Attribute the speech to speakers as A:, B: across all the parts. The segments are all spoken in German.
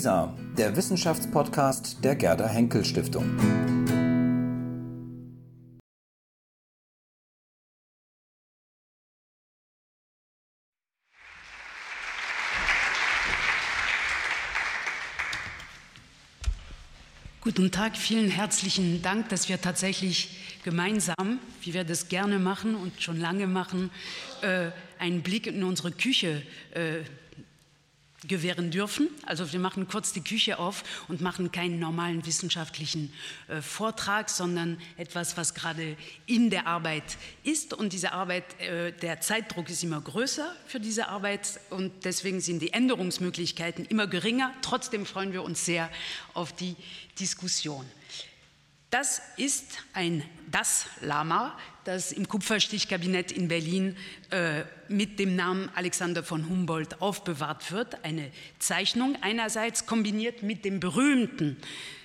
A: WISA, der Wissenschaftspodcast der Gerda Henkel Stiftung.
B: Guten Tag, vielen herzlichen Dank, dass wir tatsächlich gemeinsam, wie wir das gerne machen und schon lange machen, äh, einen Blick in unsere Küche äh, gewähren dürfen. Also wir machen kurz die Küche auf und machen keinen normalen wissenschaftlichen äh, Vortrag, sondern etwas, was gerade in der Arbeit ist. Und diese Arbeit, äh, der Zeitdruck ist immer größer für diese Arbeit und deswegen sind die Änderungsmöglichkeiten immer geringer. Trotzdem freuen wir uns sehr auf die Diskussion. Das ist ein das Lama, das im Kupferstichkabinett in Berlin äh, mit dem Namen Alexander von Humboldt aufbewahrt wird. Eine Zeichnung einerseits kombiniert mit dem berühmten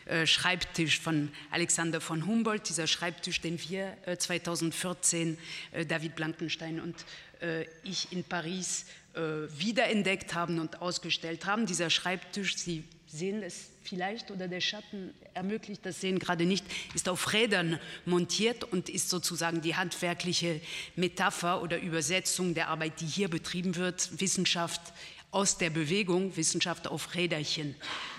B: äh, Schreibtisch von Alexander von Humboldt, dieser Schreibtisch, den wir äh, 2014, äh, David Blankenstein und äh, ich in Paris äh, wiederentdeckt haben und ausgestellt haben. Dieser Schreibtisch, Sie sehen es vielleicht oder der Schatten ermöglicht das Sehen gerade nicht, ist auf Rädern montiert und ist sozusagen die handwerkliche Metapher oder Übersetzung der Arbeit, die hier betrieben wird. Wissenschaft aus der Bewegung, Wissenschaft auf Räderchen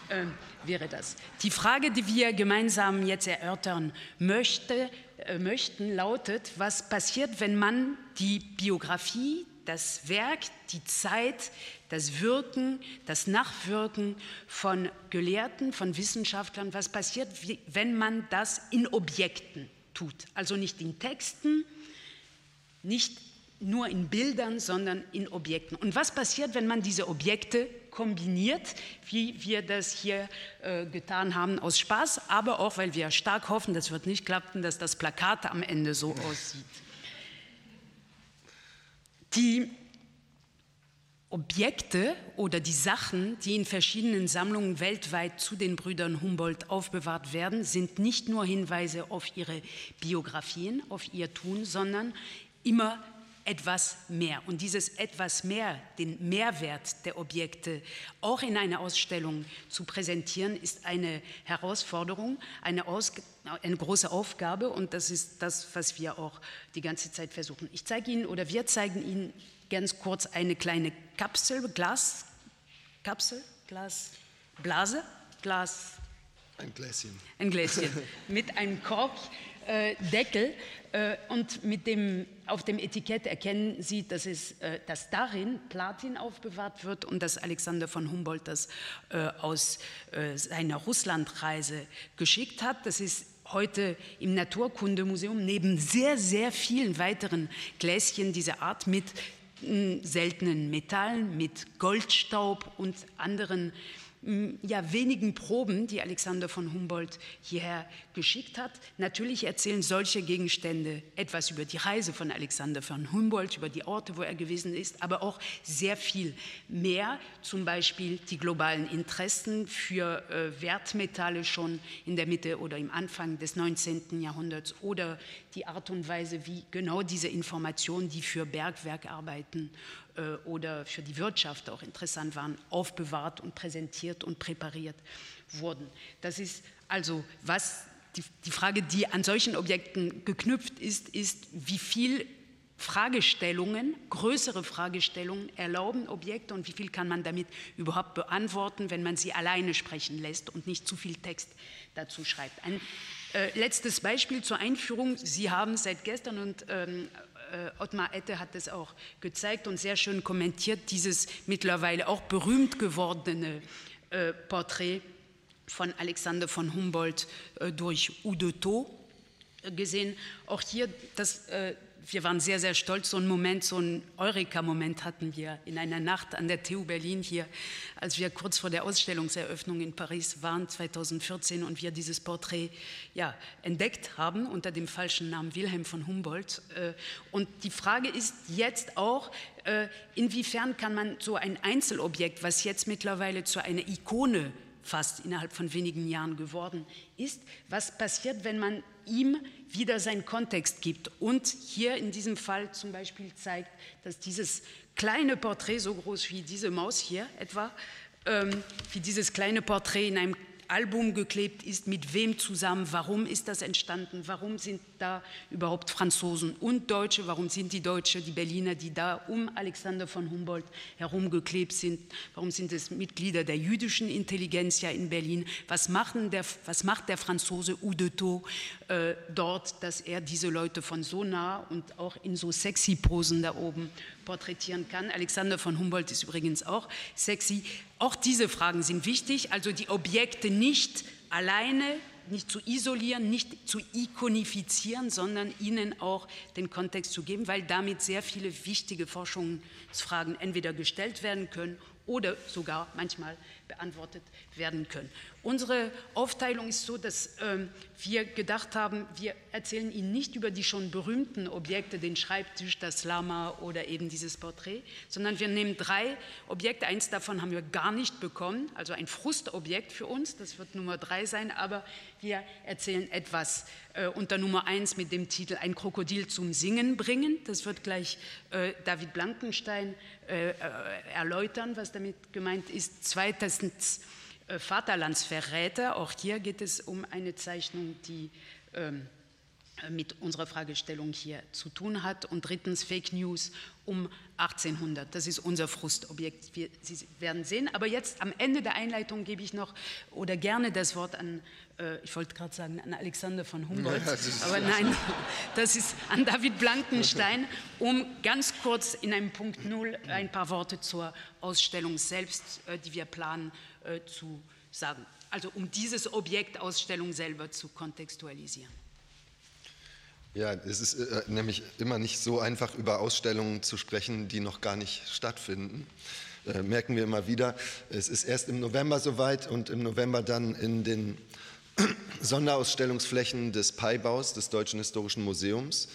B: äh, wäre das. Die Frage, die wir gemeinsam jetzt erörtern möchte, äh, möchten, lautet, was passiert, wenn man die Biografie, das Werk, die Zeit, das Wirken, das Nachwirken von Gelehrten, von Wissenschaftlern, was passiert, wenn man das in Objekten tut. Also nicht in Texten, nicht nur in Bildern, sondern in Objekten. Und was passiert, wenn man diese Objekte kombiniert, wie wir das hier äh, getan haben aus Spaß, aber auch, weil wir stark hoffen, das wird nicht klappen, dass das Plakat am Ende so aussieht. Die Objekte oder die Sachen, die in verschiedenen Sammlungen weltweit zu den Brüdern Humboldt aufbewahrt werden, sind nicht nur Hinweise auf ihre Biografien, auf ihr Tun, sondern immer etwas mehr. Und dieses etwas mehr, den Mehrwert der Objekte auch in einer Ausstellung zu präsentieren, ist eine Herausforderung, eine, Aus eine große Aufgabe und das ist das, was wir auch die ganze Zeit versuchen. Ich zeige Ihnen oder wir zeigen Ihnen ganz kurz eine kleine Kapsel, Glas, Kapsel, Glas, Blase, Glas.
C: Ein Gläschen.
B: Ein Gläschen mit einem Korbdeckel äh, und mit dem, auf dem Etikett erkennen Sie, dass, es, äh, dass darin Platin aufbewahrt wird und dass Alexander von Humboldt das äh, aus äh, seiner Russlandreise geschickt hat. Das ist heute im Naturkundemuseum neben sehr, sehr vielen weiteren Gläschen dieser Art mit seltenen Metallen, mit Goldstaub und anderen ja, wenigen Proben, die Alexander von Humboldt hierher geschickt hat. Natürlich erzählen solche Gegenstände etwas über die Reise von Alexander von Humboldt, über die Orte, wo er gewesen ist, aber auch sehr viel mehr, zum Beispiel die globalen Interessen für äh, Wertmetalle schon in der Mitte oder im Anfang des 19. Jahrhunderts oder die Art und Weise, wie genau diese Informationen, die für Bergwerkarbeiten oder für die Wirtschaft auch interessant waren, aufbewahrt und präsentiert und präpariert wurden. Das ist also was die, die Frage, die an solchen Objekten geknüpft ist, ist, wie viel Fragestellungen, größere Fragestellungen erlauben Objekte und wie viel kann man damit überhaupt beantworten, wenn man sie alleine sprechen lässt und nicht zu viel Text dazu schreibt. Ein äh, letztes Beispiel zur Einführung. Sie haben seit gestern und ähm, äh, Ottmar Ette hat es auch gezeigt und sehr schön kommentiert, dieses mittlerweile auch berühmt gewordene äh, Porträt von Alexander von Humboldt äh, durch Udo Tho gesehen. Auch hier das äh, wir waren sehr, sehr stolz. So einen Moment, so einen Eureka-Moment hatten wir in einer Nacht an der TU Berlin hier, als wir kurz vor der Ausstellungseröffnung in Paris waren, 2014, und wir dieses Porträt ja, entdeckt haben unter dem falschen Namen Wilhelm von Humboldt. Äh, und die Frage ist jetzt auch, äh, inwiefern kann man so ein Einzelobjekt, was jetzt mittlerweile zu einer Ikone fast innerhalb von wenigen Jahren geworden ist, was passiert, wenn man ihm wieder seinen Kontext gibt und hier in diesem Fall zum Beispiel zeigt, dass dieses kleine Porträt, so groß wie diese Maus hier etwa, ähm, wie dieses kleine Porträt in einem Album geklebt ist, mit wem zusammen, warum ist das entstanden, warum sind da überhaupt Franzosen und Deutsche, warum sind die Deutsche, die Berliner, die da um Alexander von Humboldt herumgeklebt sind, warum sind es Mitglieder der jüdischen Intelligenz ja in Berlin, was, der, was macht der Franzose Udetot äh, dort, dass er diese Leute von so nah und auch in so sexy Posen da oben porträtieren kann. Alexander von Humboldt ist übrigens auch sexy. Auch diese Fragen sind wichtig, also die Objekte nicht alleine nicht zu isolieren, nicht zu ikonifizieren, sondern ihnen auch den Kontext zu geben, weil damit sehr viele wichtige Forschungsfragen entweder gestellt werden können oder sogar manchmal beantwortet werden können. Unsere Aufteilung ist so, dass ähm, wir gedacht haben, wir erzählen Ihnen nicht über die schon berühmten Objekte, den Schreibtisch, das Lama oder eben dieses Porträt, sondern wir nehmen drei Objekte. Eins davon haben wir gar nicht bekommen, also ein Frustobjekt für uns, das wird Nummer drei sein, aber wir erzählen etwas äh, unter Nummer eins mit dem Titel Ein Krokodil zum Singen bringen. Das wird gleich äh, David Blankenstein äh, äh erläutern, was damit gemeint ist. Zweitens äh, Vaterlandsverräter. Auch hier geht es um eine Zeichnung, die ähm, mit unserer Fragestellung hier zu tun hat. Und drittens Fake News um 1800. Das ist unser Frustobjekt. Wir, Sie werden sehen. Aber jetzt am Ende der Einleitung gebe ich noch oder gerne das Wort an, äh, ich wollte gerade sagen, an Alexander von Humboldt. Ja, aber nein, das ist an David Blankenstein, um ganz kurz in einem Punkt Null ein paar Worte zur Ausstellung selbst, äh, die wir planen, äh, zu sagen. Also um dieses Objekt Ausstellung selber zu kontextualisieren.
C: Ja, es ist äh, nämlich immer nicht so einfach, über Ausstellungen zu sprechen, die noch gar nicht stattfinden. Äh, merken wir immer wieder. Es ist erst im November soweit und im November dann in den Sonderausstellungsflächen des Pai-Baus, des Deutschen Historischen Museums,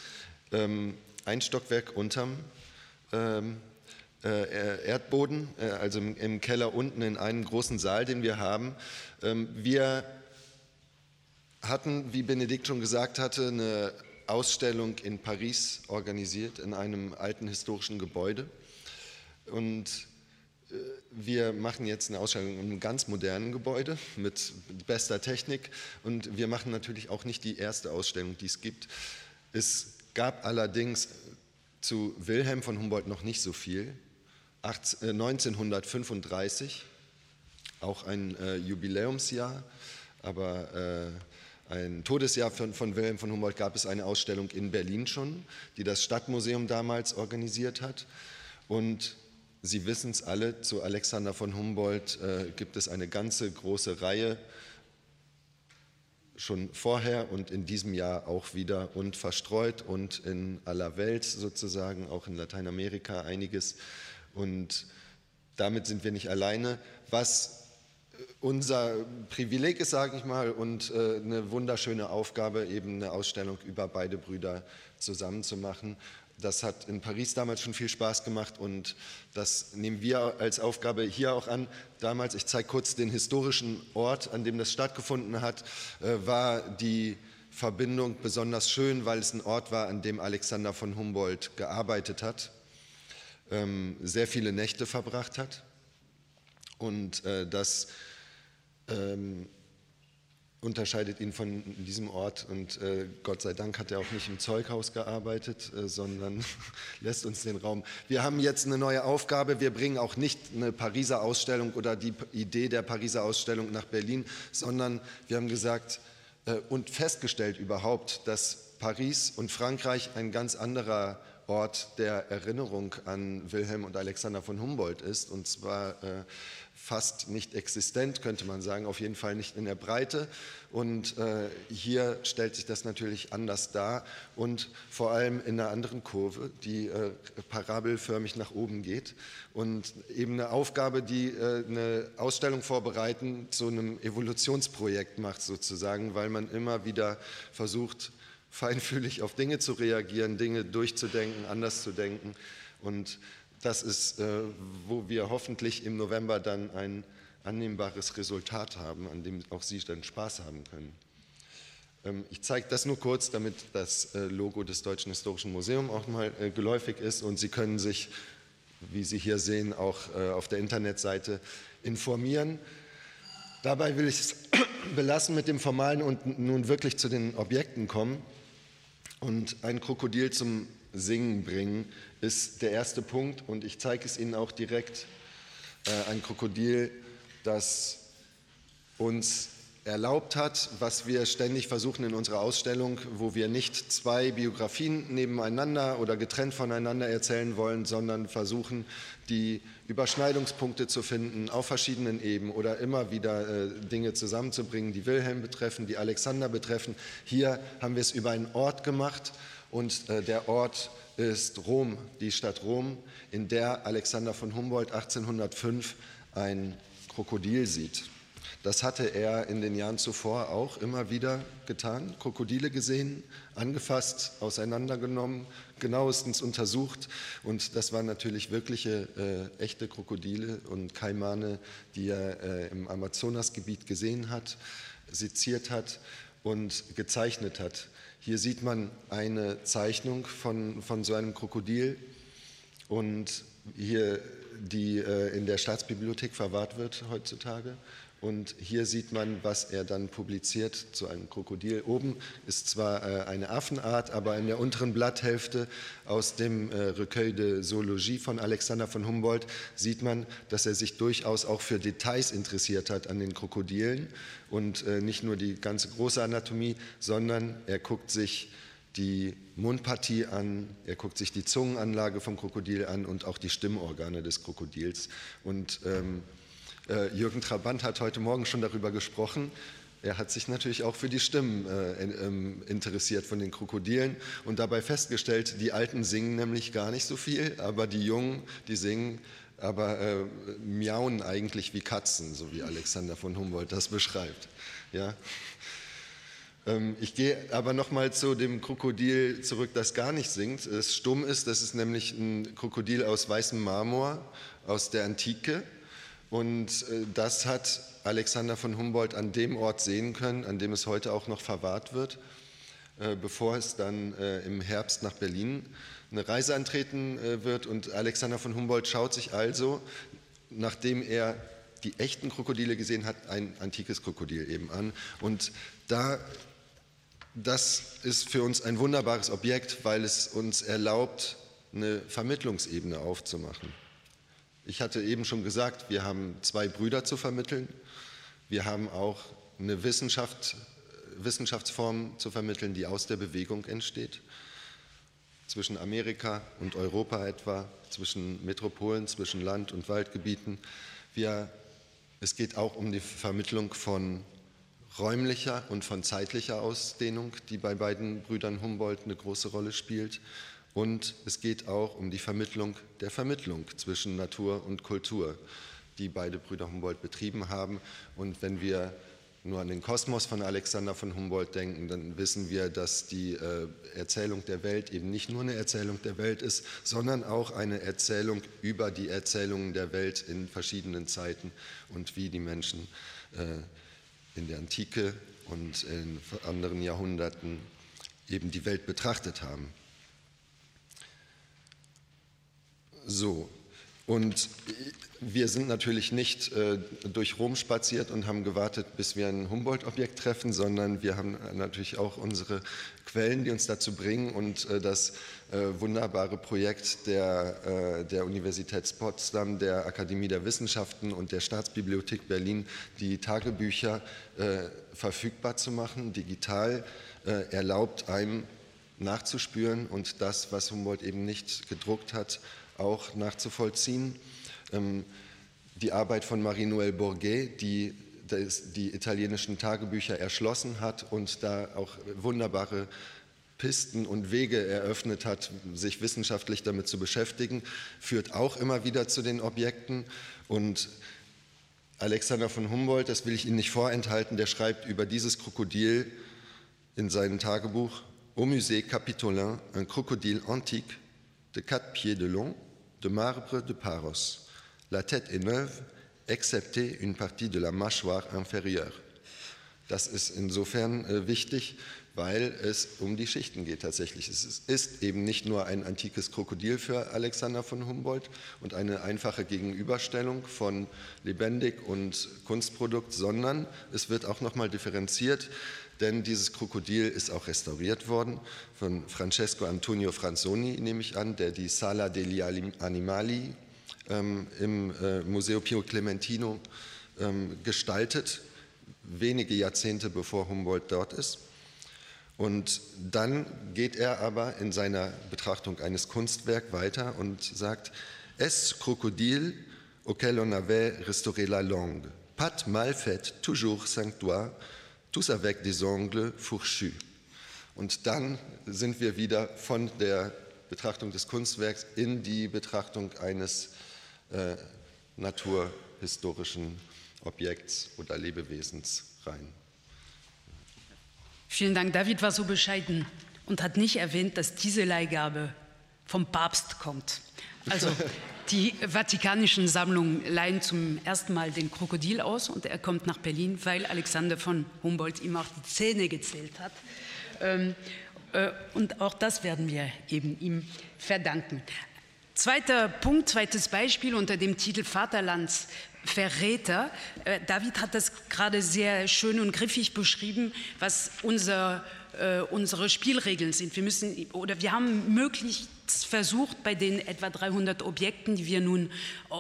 C: ähm, ein Stockwerk unterm ähm, äh, Erdboden, äh, also im, Keller unten in einem großen Saal, den wir haben. Ähm, wir hatten, wie Benedikt schon gesagt hatte, eine Ausstellung in Paris organisiert, in einem alten historischen Gebäude. Und äh, wir machen jetzt eine Ausstellung in einem ganz modernen Gebäude mit bester Technik. Und wir machen natürlich auch nicht die erste Ausstellung, die es gibt. Es gab allerdings zu Wilhelm von Humboldt noch nicht so viel. 1935, äh, auch ein äh, Jubiläumsjahr, aber ein Todesjahr von, von, Wilhelm von Humboldt gab es eine Ausstellung in Berlin schon, die das Stadtmuseum damals organisiert hat. Und Sie wissen es alle, zu Alexander von Humboldt äh, gibt es eine ganze große Reihe schon vorher und in diesem Jahr auch wieder und verstreut und in aller Welt sozusagen, auch in Lateinamerika einiges und damit sind wir nicht alleine. Was unser Privileg ist, sage ich mal, und äh, eine wunderschöne Aufgabe, eben eine Ausstellung über beide Brüder zusammen zu machen. Das hat in Paris damals schon viel Spaß gemacht und das nehmen wir als Aufgabe hier auch an. Damals, ich zeige kurz den historischen Ort, an dem das stattgefunden hat, äh, war die Verbindung besonders schön, weil es ein Ort war, an dem Alexander von Humboldt gearbeitet hat ähm, sehr viele Nächte verbracht hat. Und äh, das ähm, unterscheidet ihn von diesem Ort. Und äh, Gott sei Dank hat er auch nicht im Zeughaus gearbeitet, äh, sondern lässt uns den Raum. Wir haben jetzt eine neue Aufgabe. Wir bringen auch nicht eine Pariser Ausstellung oder die Idee der Pariser Ausstellung nach Berlin, sondern wir haben gesagt äh, und festgestellt überhaupt, dass Paris und Frankreich ein ganz anderer Ort der Erinnerung an Wilhelm und Alexander von Humboldt ist, und zwar äh, fast nicht existent, könnte man sagen, auf jeden Fall nicht in der Breite. Und äh, hier stellt sich das natürlich anders dar und vor allem in einer anderen Kurve, die äh, parabelförmig nach oben geht. Und eben eine Aufgabe, die äh, eine Ausstellung vorbereiten zu einem Evolutionsprojekt macht, sozusagen, weil man immer wieder versucht, feinfühlig auf Dinge zu reagieren, Dinge durchzudenken, anders zu denken. Und das ist, äh, wo wir hoffentlich im November dann ein annehmbares Resultat haben, an dem auch Sie dann Spaß haben können. Ähm, ich zeige das nur kurz, damit das äh, Logo des Deutschen Historischen Museums auch mal äh, geläufig ist und Sie können sich wie Sie hier sehen, auch äh, auf der Internetseite informieren. Dabei will ich es belassen mit dem Formalen und nun wirklich zu den Objekten kommen. Und ein Krokodil zum Singen bringen ist der erste Punkt und ich zeige es Ihnen auch direkt. Äh, ein Krokodil, das uns erlaubt hat, was wir ständig versuchen in unserer Ausstellung, wo wir nicht zwei Biografien nebeneinander oder getrennt voneinander erzählen wollen, sondern versuchen, die Überschneidungspunkte zu finden auf verschiedenen Ebenen oder immer wieder äh, Dinge zusammenzubringen, die Wilhelm betreffen, die Alexander betreffen. Hier haben wir es über einen Ort gemacht und äh, der Ort ist Rom, die Stadt Rom, in der Alexander von Humboldt 1805 ein Krokodil sieht. Das hatte er in den Jahren zuvor auch immer wieder getan, Krokodile gesehen, angefasst, auseinandergenommen, genauestens untersucht. Und das waren natürlich wirkliche, äh, echte Krokodile und Kaimane, die er äh, im Amazonasgebiet gesehen hat, seziert hat und gezeichnet hat. Hier sieht man eine Zeichnung von, von so einem Krokodil und hier die äh, in der Staatsbibliothek verwahrt wird heutzutage. Und hier sieht man, was er dann publiziert zu einem Krokodil. Oben ist zwar äh, eine Affenart, aber in der unteren Blatthälfte aus dem äh, Recueil de Zoologie von Alexander von Humboldt sieht man, dass er sich durchaus auch für Details interessiert hat an den Krokodilen und äh, nicht nur die ganze große Anatomie, sondern er guckt sich die Mundpartie an, er guckt sich die Zungenanlage vom Krokodil an und auch die Stimmorgane des Krokodils. Und ähm, äh, Jürgen Trabant hat heute Morgen schon darüber gesprochen. Er hat sich natürlich auch für die Stimmen äh, ähm, interessiert von den Krokodilen und dabei festgestellt, die Alten singen nämlich gar nicht so viel, aber die Jungen, die singen, aber äh, miauen eigentlich wie Katzen, so wie Alexander von Humboldt das beschreibt. Ja. Ähm, ich gehe aber nochmal zu dem Krokodil zurück, das gar nicht singt, es stumm ist. Das ist nämlich ein Krokodil aus weißem Marmor aus der Antike. Und äh, das hat Alexander von Humboldt an dem Ort sehen können, an dem es heute auch noch verwahrt wird, äh, bevor es dann äh, im Herbst nach Berlin eine Reise antreten wird. Und Alexander von Humboldt schaut sich also, nachdem er die echten Krokodile gesehen hat, ein antikes Krokodil eben an. Und da, das ist für uns ein wunderbares Objekt, weil es uns erlaubt, eine Vermittlungsebene aufzumachen. Ich hatte eben schon gesagt, wir haben zwei Brüder zu vermitteln. Wir haben auch eine Wissenschaft, Wissenschaftsform zu vermitteln, die aus der Bewegung entsteht. Zwischen Amerika und Europa etwa, zwischen Metropolen, zwischen Land- und Waldgebieten. Wir, es geht auch um die Vermittlung von räumlicher und von zeitlicher Ausdehnung, die bei beiden Brüdern Humboldt eine große Rolle spielt. Und es geht auch um die Vermittlung der Vermittlung zwischen Natur und Kultur, die beide Brüder Humboldt betrieben haben. Und wenn wir nur an den Kosmos von Alexander von Humboldt denken, dann wissen wir, dass die äh, Erzählung der Welt eben nicht nur eine Erzählung der Welt ist, sondern auch eine Erzählung über die Erzählungen der Welt in verschiedenen Zeiten und wie die Menschen äh, in der Antike und in anderen Jahrhunderten eben die Welt betrachtet haben. So, und wir sind natürlich nicht äh, durch Rom spaziert und haben gewartet, bis wir ein Humboldt-Objekt treffen, sondern wir haben natürlich auch unsere Quellen, die uns dazu bringen und äh, das äh, wunderbare Projekt der, äh, der Universität Potsdam, der Akademie der Wissenschaften und der Staatsbibliothek Berlin, die Tagebücher äh, verfügbar zu machen, digital, äh, erlaubt einem nachzuspüren und das, was Humboldt eben nicht gedruckt hat, auch nachzuvollziehen. Ähm, die Arbeit von Marie-Noël Bourget, die die italienischen Tagebücher erschlossen hat und da auch wunderbare Pisten und Wege eröffnet hat, sich wissenschaftlich damit zu beschäftigen, führt auch immer wieder zu den Objekten. Und Alexander von Humboldt, das will ich Ihnen nicht vorenthalten, der schreibt über dieses Krokodil in seinem Tagebuch Au Musée Capitolin, un crocodile antique de quatre pieds de long, de marbre de Paros. La tête est neuve, excepté une partie de la mâchoire inférieure. Das ist insofern äh, wichtig, weil es um die Schichten geht tatsächlich. Es ist eben nicht nur ein antikes Krokodil für Alexander von Humboldt und eine einfache Gegenüberstellung von lebendig und Kunstprodukt, sondern es wird auch nochmal differenziert, denn dieses Krokodil ist auch restauriert worden von Francesco Antonio Franzoni, nehme ich an, der die Sala degli Animali ähm, im äh, Museo Pio Clementino ähm, gestaltet, wenige Jahrzehnte bevor Humboldt dort ist. Und dann geht er aber in seiner Betrachtung eines Kunstwerks weiter und sagt, Es crocodile auquel on avait restauré la langue, pat mal fait, toujours doigts, tous avec des ongles fourchus. Und dann sind wir wieder von der Betrachtung des Kunstwerks in die Betrachtung eines äh, naturhistorischen Objekts oder Lebewesens rein.
B: Vielen Dank. David war so bescheiden und hat nicht erwähnt, dass diese Leihgabe vom Papst kommt. Also die vatikanischen Sammlungen leihen zum ersten Mal den Krokodil aus und er kommt nach Berlin, weil Alexander von Humboldt ihm auch die Zähne gezählt hat. Ähm, äh, und auch das werden wir eben ihm verdanken. Zweiter Punkt, zweites Beispiel unter dem Titel Vaterlands Verräter. Äh, David hat das gerade sehr schön und griffig beschrieben, was unser, äh, unsere Spielregeln sind. Wir müssen oder wir haben möglichst versucht, bei den etwa 300 Objekten, die wir nun,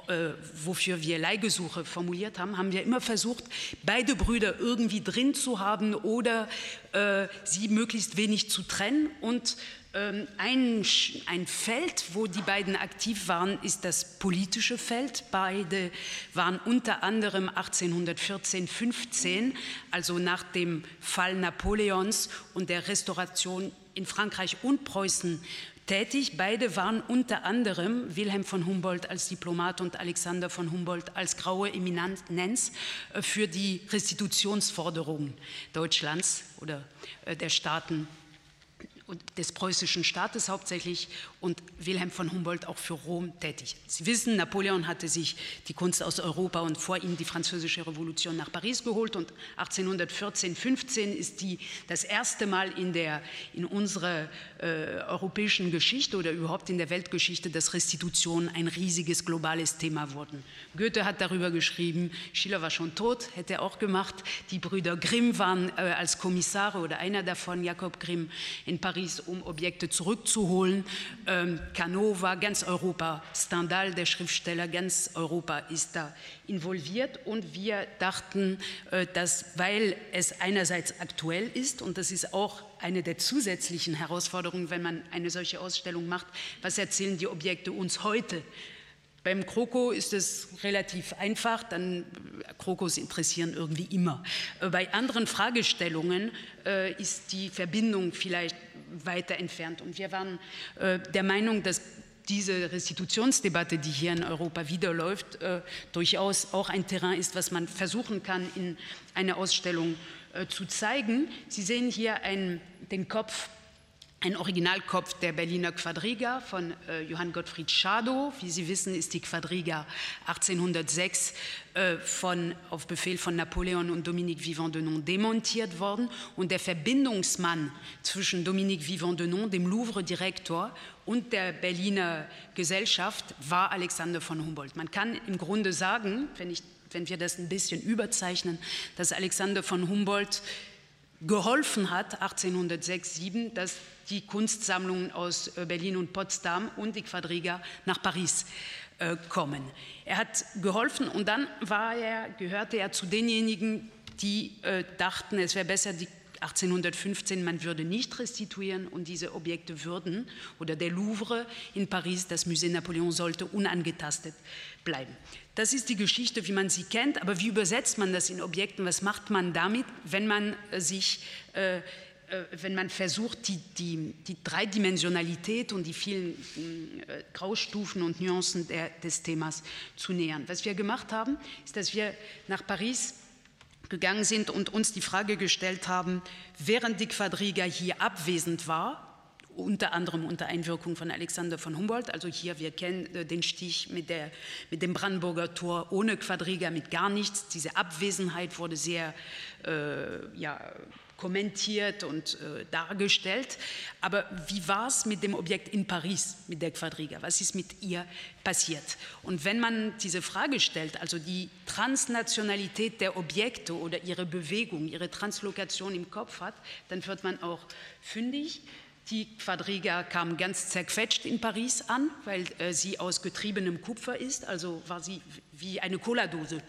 B: äh, wofür wir Leihgesuche formuliert haben, haben wir immer versucht, beide Brüder irgendwie drin zu haben oder äh, sie möglichst wenig zu trennen und ähm, ein, ein, Feld, wo die beiden aktiv waren, ist das politische Feld. Beide waren unter anderem 1814-15, also nach dem Fall Napoleons und der Restauration in Frankreich und Preußen tätig. Beide waren unter anderem Wilhelm von Humboldt als Diplomat und Alexander von Humboldt als graue Eminenz für die Restitutionsforderungen Deutschlands oder äh, der Staaten des preußischen Staates hauptsächlich und Wilhelm von Humboldt auch für Rom tätig. Sie wissen, Napoleon hatte sich die Kunst aus Europa und vor ihm die französische Revolution nach Paris geholt und 1814, 15 ist die das erste Mal in der in unserer äh, europäischen Geschichte oder überhaupt in der Weltgeschichte, dass Restitution ein riesiges globales Thema wurden. Goethe hat darüber geschrieben, Schiller war schon tot, hätte er auch gemacht. Die Brüder Grimm waren äh, als Kommissare oder einer davon, Jakob Grimm, in Paris, um Objekte zurückzuholen. Ähm, Canova, ganz Europa, Stendhal, der Schriftsteller, ganz Europa ist da involviert. Und wir dachten, äh, dass, weil es einerseits aktuell ist, und das ist auch eine der zusätzlichen Herausforderungen, wenn man eine solche Ausstellung macht, was erzählen die Objekte uns heute? Beim Kroko ist es relativ einfach, dann Krokos interessieren irgendwie immer. Äh, bei anderen Fragestellungen äh, ist die Verbindung vielleicht weiter entfernt. Und wir waren äh, der Meinung, dass diese Restitutionsdebatte, die hier in Europa wieder läuft, äh, durchaus auch ein Terrain ist, was man versuchen kann, in einer Ausstellung äh, zu zeigen. Sie sehen hier ein, den Kopf ein Originalkopf der Berliner Quadriga von äh, Johann Gottfried Schadow. Wie Sie wissen, ist die Quadriga 1806 äh, von, auf Befehl von Napoleon und Dominique Vivant de Non demontiert worden. Und der Verbindungsmann zwischen Dominique Vivant de Non, dem Louvre-Direktor, und der Berliner Gesellschaft war Alexander von Humboldt. Man kann im Grunde sagen, wenn, ich, wenn wir das ein bisschen überzeichnen, dass Alexander von Humboldt geholfen hat, 1806, 7, dass die Kunstsammlungen aus äh, Berlin und Potsdam und die Quadriga nach Paris äh, kommen. Er hat geholfen und dann war er, gehörte er zu denjenigen, die äh, dachten, es wäre besser, die 1815, man würde nicht restituieren und diese Objekte würden, oder der Louvre in Paris, das Musée Napoleon sollte unangetastet bleiben. Das ist die Geschichte, wie man sie kennt, aber wie übersetzt man das in Objekten? Was macht man damit, wenn man sich äh, äh, wenn man versucht, die, die, die, Dreidimensionalität und die vielen äh, Graustufen und Nuancen der, des Themas zu nähern. Was wir gemacht haben, ist, dass wir nach Paris gegangen sind und uns die Frage gestellt haben, während die Quadriga hier abwesend war, unter anderem unter Einwirkung von Alexander von Humboldt. Also hier, wir kennen äh, den Stich mit, der, mit dem Brandenburger Tor ohne Quadriga, mit gar nichts. Diese Abwesenheit wurde sehr äh, ja, kommentiert und äh, dargestellt. Aber wie war es mit dem Objekt in Paris, mit der Quadriga? Was ist mit ihr passiert? Und wenn man diese Frage stellt, also die Transnationalität der Objekte oder ihre Bewegung, ihre Translokation im Kopf hat, dann wird man auch fündig. Die Quadriga kam ganz zerquetscht in Paris an, weil äh, sie aus getriebenem Kupfer ist, also war sie wie eine Cola-Dose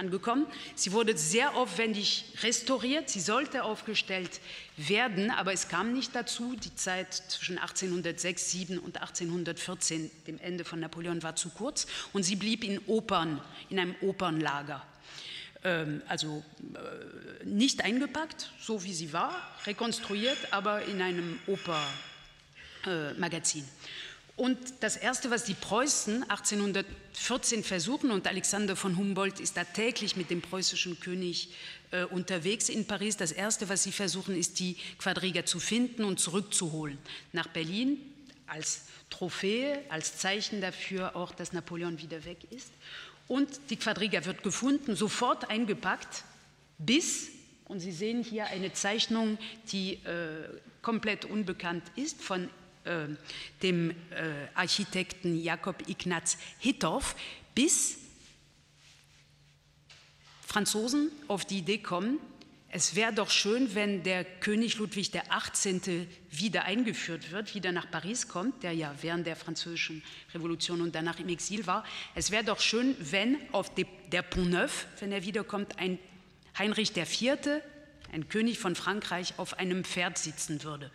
B: angekommen. Sie wurde sehr aufwendig restauriert, sie sollte aufgestellt werden, aber es kam nicht dazu. Die Zeit zwischen 1806, 7 und 1814, dem Ende von Napoleon, war zu kurz und sie blieb in Opern, in einem Opernlager. Ähm, also äh, nicht eingepackt, so wie sie war, rekonstruiert, aber in einem Opermagazin. Und das Erste, was die Preußen 1814 versuchen, und Alexander von Humboldt ist da täglich mit dem preußischen König äh, unterwegs in Paris, das Erste, was sie versuchen, ist die Quadriga zu finden und zurückzuholen nach Berlin als Trophäe, als Zeichen dafür auch, dass Napoleon wieder weg ist. Und die Quadriga wird gefunden, sofort eingepackt, bis, und Sie sehen hier eine Zeichnung, die äh, komplett unbekannt ist, von äh, dem äh, Architekten Jakob Ignaz Hittorf, bis Franzosen auf die Idee kommen, es wäre doch schön, wenn der König Ludwig XVIII. wieder eingeführt wird, wieder nach Paris kommt, der ja während der Französischen Revolution und danach im Exil war. Es wäre doch schön, wenn auf der Pont Neuf, wenn er wiederkommt, ein Heinrich IV., ein König von Frankreich, auf einem Pferd sitzen würde.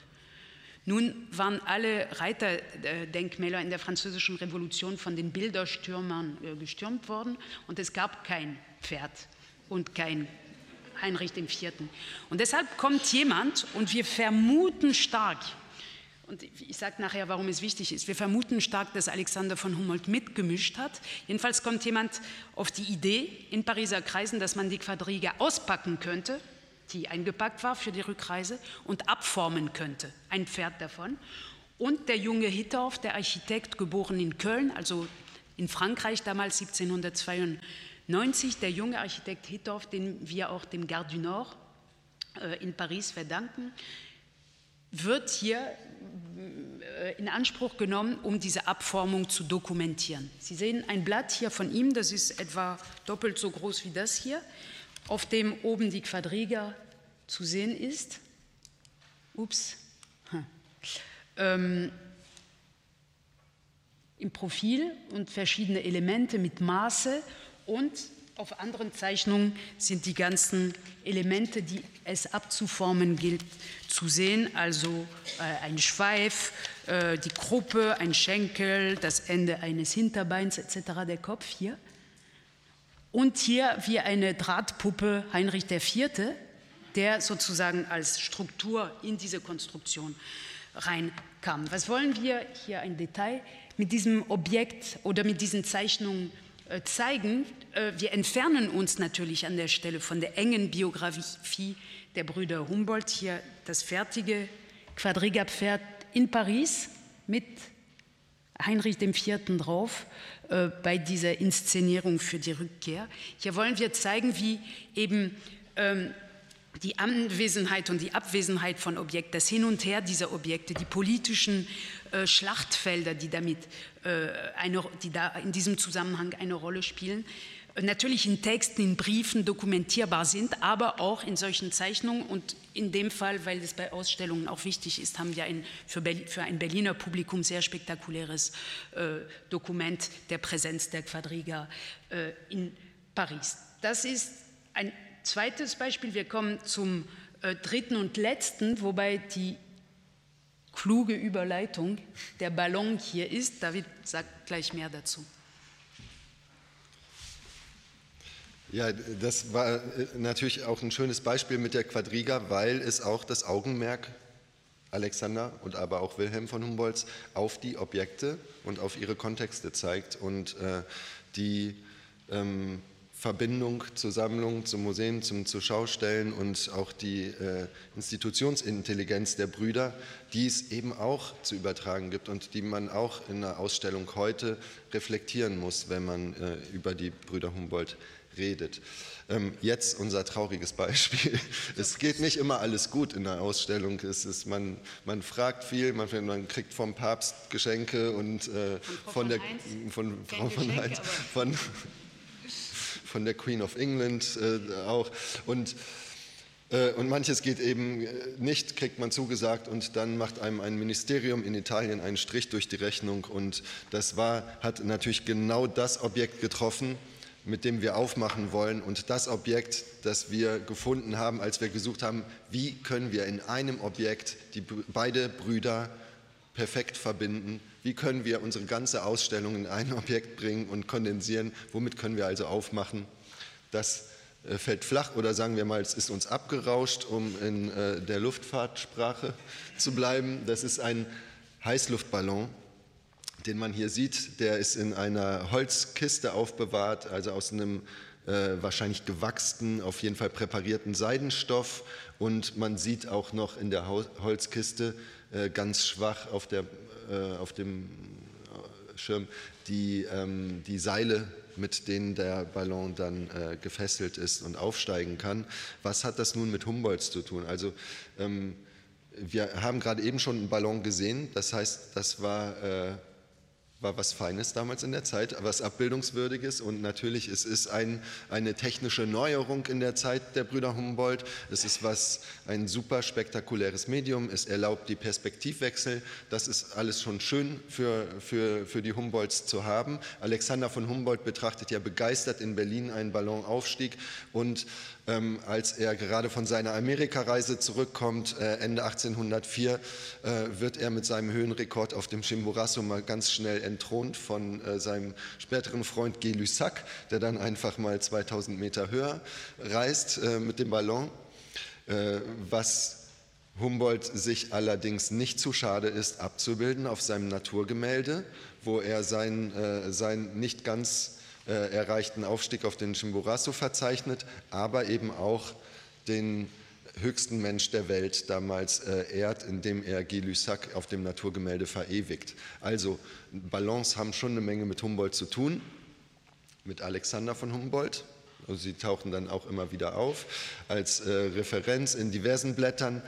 B: Nun waren alle Reiterdenkmäler in der Französischen Revolution von den Bilderstürmern äh, gestürmt worden und es gab kein Pferd und kein Heinrich IV. Und deshalb kommt jemand und wir vermuten stark, und ich sage nachher, warum es wichtig ist. Wir vermuten stark, dass Alexander von Humboldt mitgemischt hat. Jedenfalls kommt jemand auf die Idee in Pariser Kreisen, dass man die Quadriga auspacken könnte die eingepackt war für die Rückreise und abformen könnte, ein Pferd davon. Und der junge Hittorf, der Architekt, geboren in Köln, also in Frankreich damals 1792, der junge Architekt Hittorf, den wir auch dem Gare du Nord äh, in Paris verdanken, wird hier äh, in Anspruch genommen, um diese Abformung zu dokumentieren. Sie sehen ein Blatt hier von ihm, das ist etwa doppelt so groß wie das hier auf dem oben die Quadriga zu sehen ist. Ups. Hm. Ähm, Im Profil und verschiedene Elemente mit Maße und auf anderen Zeichnungen sind die ganzen Elemente, die es abzuformen gilt, zu sehen. Also äh, ein Schweif, äh, die Gruppe, ein Schenkel, das Ende eines Hinterbeins etc., der Kopf hier. Und hier wie eine Drahtpuppe Heinrich IV., der sozusagen als Struktur in diese Konstruktion reinkam. Was wollen wir hier ein Detail mit diesem Objekt oder mit diesen Zeichnungen äh, zeigen? Äh, wir entfernen uns natürlich an der Stelle von der engen Biografie der Brüder Humboldt. Hier das fertige Quadriga-Pferd in Paris mit Heinrich IV. drauf äh, bei dieser Inszenierung für die Rückkehr. Hier wollen wir zeigen, wie eben ähm, die Anwesenheit und die Abwesenheit von Objekten, das Hin und Her dieser Objekte, die politischen äh, Schlachtfelder, die, damit, äh, eine, die da in diesem Zusammenhang eine Rolle spielen, natürlich in Texten, in Briefen dokumentierbar sind, aber auch in solchen Zeichnungen. Und in dem Fall, weil es bei Ausstellungen auch wichtig ist, haben wir ein, für, für, ein Berliner Publikum sehr spektakuläres äh, Dokument der Präsenz der Quadriga äh, in Paris. Das ist ein zweites Beispiel. Wir kommen zum äh, dritten und letzten, wobei die kluge Überleitung der Ballon hier ist. David sagt gleich mehr dazu.
C: Ja, das war äh, natürlich auch ein schönes Beispiel mit der Quadriga, weil es auch das Augenmerk Alexander und aber auch Wilhelm von Humboldts auf die Objekte und auf ihre Kontexte zeigt und äh, die ähm, Verbindung zur Sammlung, zum Museum, zum Zuschaustellen und auch die äh, Institutionsintelligenz der Brüder, die es eben auch zu übertragen gibt und die man auch in einer Ausstellung heute reflektieren muss, wenn man äh, über die Brüder Humboldt redet. Ähm, jetzt unser trauriges Beispiel. Es geht nicht immer alles gut in der Ausstellung. Es ist, man, man fragt viel, man, man kriegt vom Papst Geschenke und äh, von, von, der, von Frau von Heinz, von, von der Queen of England äh, auch. Und, äh, und manches geht eben äh, nicht, kriegt man zugesagt und dann macht einem ein Ministerium in Italien einen Strich durch die Rechnung. Und das war, hat natürlich genau das Objekt getroffen, mit dem wir aufmachen wollen und das Objekt, das wir gefunden haben, als wir gesucht haben, wie können wir in einem Objekt die beide Brüder perfekt verbinden, wie können wir unsere ganze Ausstellung in ein Objekt bringen und kondensieren, womit können wir also aufmachen. Das äh, fällt flach oder sagen wir mal, es ist uns abgerauscht, um in äh, der Luftfahrtsprache zu bleiben. Das ist ein Heißluftballon, den man hier sieht. Der ist in einer Holzkiste aufbewahrt, also aus einem äh, wahrscheinlich gewachsenen, auf jeden Fall präparierten Seidenstoff. Und man sieht auch noch in der Holzkiste äh, ganz schwach auf, der, äh, auf dem äh, Schirm die, ähm, die Seile, mit denen der Ballon dann äh, gefesselt ist und aufsteigen kann. Was hat das nun mit Humboldt zu tun? Also ähm, wir haben gerade eben schon einen Ballon gesehen, das heißt, das war äh, war was Feines damals in der Zeit, was Abbildungswürdiges und natürlich es ist ein, eine technische Neuerung in der Zeit der Brüder Humboldt. Es ist was ein super spektakuläres Medium. Es erlaubt die Perspektivwechsel. Das ist alles schon schön für, für, für die Humboldts zu haben. Alexander von Humboldt betrachtet ja begeistert in Berlin einen Ballonaufstieg und ähm, als er gerade von seiner Amerikareise zurückkommt, äh, Ende 1804, äh, wird er mit seinem Höhenrekord auf dem Chimborazo mal ganz schnell entthront von äh, seinem späteren Freund Gay-Lussac, der dann einfach mal 2000 Meter höher reist äh, mit dem Ballon, äh, was Humboldt sich allerdings nicht zu schade ist, abzubilden auf seinem Naturgemälde, wo er sein, äh, sein nicht ganz erreichten Aufstieg auf den Chimborazo verzeichnet, aber eben auch den höchsten Mensch der Welt damals äh, ehrt, indem er Guy Lussac auf dem Naturgemälde verewigt. Also Ballons haben schon eine Menge mit Humboldt zu tun, mit Alexander von Humboldt. Also sie tauchen dann auch immer wieder auf als äh, Referenz in diversen Blättern.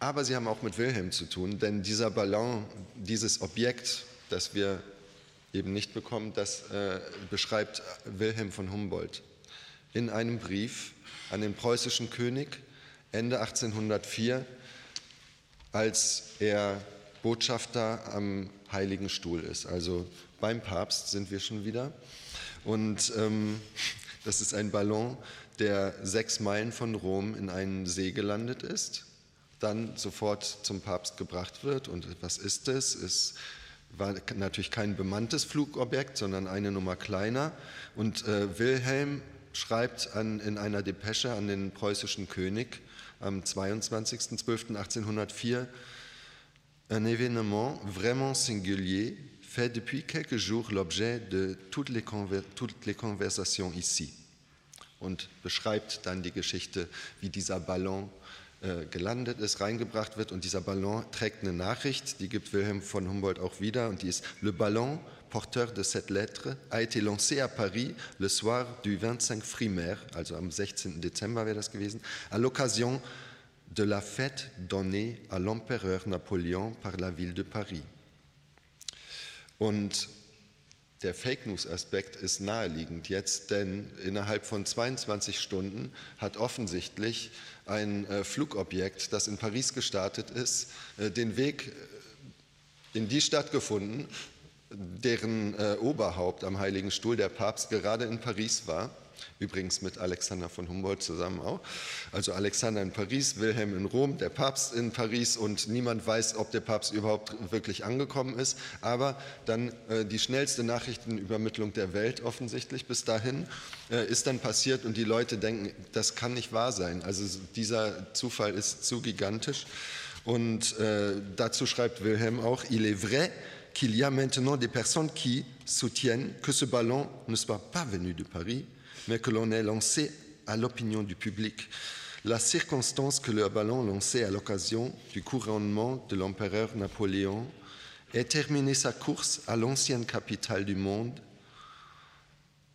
C: Aber sie haben auch mit Wilhelm zu tun, denn dieser Ballon, dieses Objekt, das wir eben nicht bekommen, das äh, beschreibt Wilhelm von Humboldt in einem Brief an den preußischen König Ende 1804, als er Botschafter am Heiligen Stuhl ist. Also beim Papst sind wir schon wieder. Und ähm, das ist ein Ballon, der sechs Meilen von Rom in einen See gelandet ist, dann sofort zum Papst gebracht wird. Und was ist es? Es war natürlich kein bemanntes Flugobjekt, sondern eine Nummer kleiner. Und äh, Wilhelm schreibt an, in einer Depesche an den preußischen König am 22.12.1804 un événement vraiment singulier fait depuis quelques jours l'objet de toutes les, toutes les conversations ici. Und beschreibt dann die Geschichte, wie dieser Ballon gelandet ist, reingebracht wird. Und dieser Ballon trägt eine Nachricht, die gibt Wilhelm von Humboldt auch wieder. Und die ist: Le ballon porteur de cette lettre a été lancé à Paris le soir du 25 Frimaire, also am 16. Dezember wäre das gewesen, à l'occasion de la fête donnée à l'empereur Napoléon par la ville de Paris. Und der Fake News-Aspekt ist naheliegend jetzt, denn innerhalb von 22 Stunden hat offensichtlich ein äh, Flugobjekt, das in Paris gestartet ist, äh, den Weg äh, in die Stadt gefunden, deren Oberhaupt am Heiligen Stuhl der Papst gerade in Paris war. Übrigens mit Alexander von Humboldt zusammen auch. Also Alexander in Paris, Wilhelm in Rom, der Papst in Paris und niemand weiß, ob der Papst überhaupt wirklich angekommen ist. Aber dann äh, die schnellste Nachrichtenübermittlung der Welt offensichtlich bis dahin äh, ist dann passiert und die Leute denken, das kann nicht wahr sein. Also dieser Zufall ist zu gigantisch. Und äh, dazu schreibt Wilhelm auch, il est vrai qu'il y a maintenant des personnes qui, soutiennent que ce ballon ne soit pas venu de Paris, mais que l'on ait lancé à l'opinion du public. La circonstance que le ballon lancé à l'occasion du couronnement de l'empereur Napoléon ait terminé sa course à l'ancienne capitale du monde,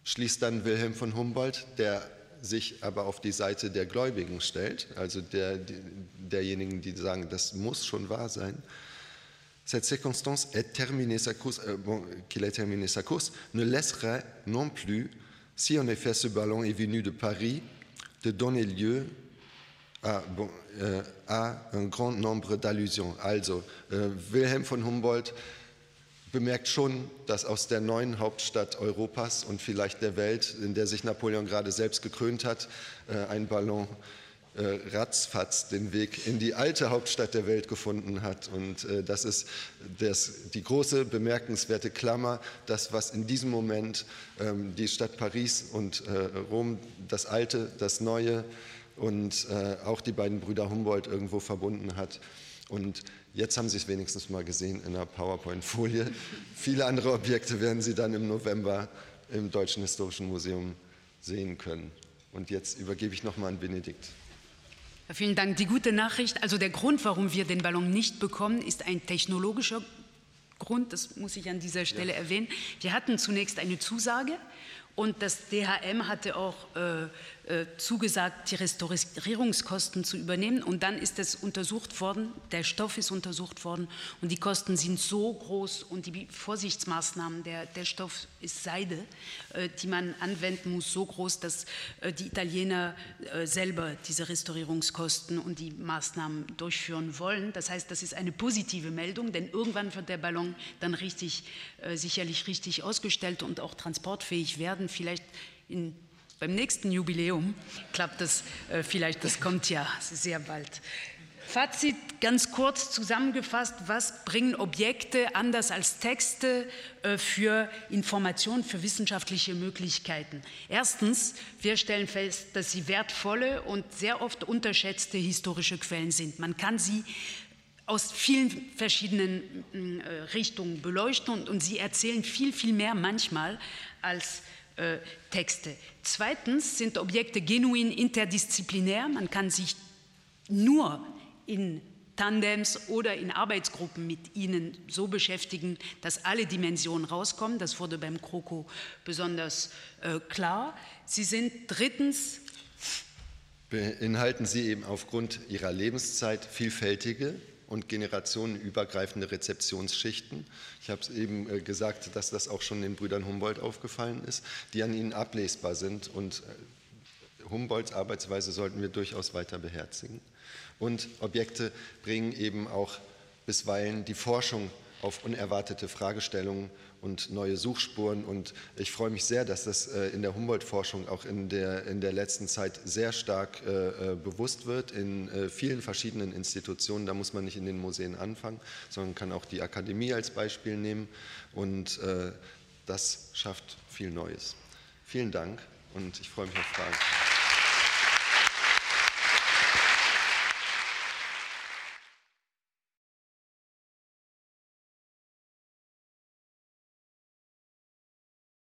C: schließt dann Wilhelm von Humboldt, der sich aber auf die Seite der Gläubigen stellt, also der, derjenigen, die sagen, das muss schon wahr sein. Cette circonstance est sa course, euh, bon, qu'il ait terminé sa course, ne laisserait non plus, si en effet ce ballon est venu de Paris, de donner lieu à, bon, äh, à un grand nombre d'allusions. Also, äh, Wilhelm von Humboldt bemerkt schon, dass aus der neuen Hauptstadt Europas und vielleicht der Welt, in der sich Napoleon gerade selbst gekrönt hat, äh, ein Ballon äh, ratzfatz den Weg in die alte Hauptstadt der Welt gefunden hat. Und äh, das ist das, die große bemerkenswerte Klammer, das, was in diesem Moment ähm, die Stadt Paris und Rom, das Alte, das Neue und auch die beiden Brüder Humboldt irgendwo verbunden hat. Und Jetzt haben Sie es wenigstens mal gesehen in einer PowerPoint-Folie. Viele andere Objekte werden Sie dann im November im Deutschen Historischen Museum sehen können. Und jetzt übergebe ich nochmal an Benedikt.
B: Vielen Dank. Die gute Nachricht, also der Grund, warum wir den Ballon nicht bekommen, ist ein technologischer Grund, das muss ich an dieser Stelle ja. erwähnen. Wir hatten zunächst eine Zusage und das DHM hatte auch äh, äh, zugesagt, die Restaurierungskosten zu übernehmen. Und dann ist es untersucht worden, der Stoff ist untersucht worden und die Kosten sind so groß und die Vorsichtsmaßnahmen, der, der Stoff ist Seide, äh, die man anwenden muss, so groß, dass äh, die Italiener selber diese Restaurierungskosten und die Maßnahmen durchführen wollen. Das heißt, das ist eine positive Meldung, denn irgendwann wird der Ballon dann richtig, sicherlich richtig ausgestellt und auch transportfähig werden, vielleicht in beim nächsten Jubiläum klappt es äh, vielleicht, das kommt ja sehr bald. Fazit ganz kurz zusammengefasst, was bringen Objekte anders als Texte äh, für Informationen, für wissenschaftliche Möglichkeiten? Erstens, wir stellen fest, dass sie wertvolle und sehr oft unterschätzte historische Quellen sind. Man kann sie aus vielen verschiedenen äh, Richtungen beleuchten und sie erzählen viel, viel mehr manchmal als äh, Texte. Zweitens sind Objekte genuin interdisziplinär. Man kann sich nur in Tandems oder in Arbeitsgruppen mit ihnen so beschäftigen, dass alle Dimensionen rauskommen. Das wurde beim Kroko besonders äh, klar. Sie sind drittens
C: beinhalten sie eben aufgrund ihrer Lebenszeit vielfältige und generationenübergreifende Rezeptionsschichten. Ich habe es eben äh, gesagt, dass das auch schon den Brüdern Humboldt aufgefallen ist, die an ihnen ablesbar sind. Und äh, Humboldts Arbeitsweise sollten wir durchaus weiter beherzigen. Und Objekte bringen eben auch bisweilen die Forschung auf unerwartete Fragestellungen und neue Suchspuren. Und ich freue mich sehr, dass das äh, in der Humboldt-Forschung auch in der, in der letzten Zeit sehr stark äh, äh, bewusst wird, in vielen verschiedenen Institutionen. Da muss man nicht in den Museen anfangen, sondern kann auch die Akademie als Beispiel nehmen. Und das schafft viel Neues. Vielen Dank und ich freue mich auf Fragen.